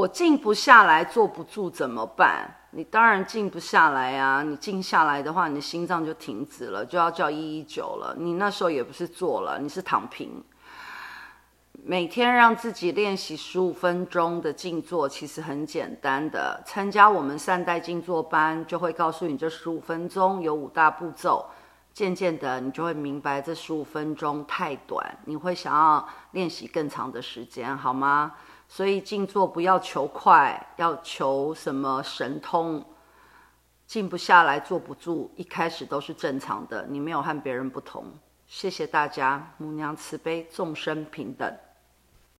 我静不下来，坐不住怎么办？你当然静不下来呀！你静下来的话，你的心脏就停止了，就要叫一一九了。你那时候也不是坐了，你是躺平。每天让自己练习十五分钟的静坐，其实很简单的。参加我们善待静坐班，就会告诉你这十五分钟有五大步骤。渐渐的，你就会明白这十五分钟太短，你会想要练习更长的时间，好吗？所以静坐不要求快，要求什么神通？静不下来，坐不住，一开始都是正常的，你没有和别人不同。谢谢大家，母娘慈悲，众生平等。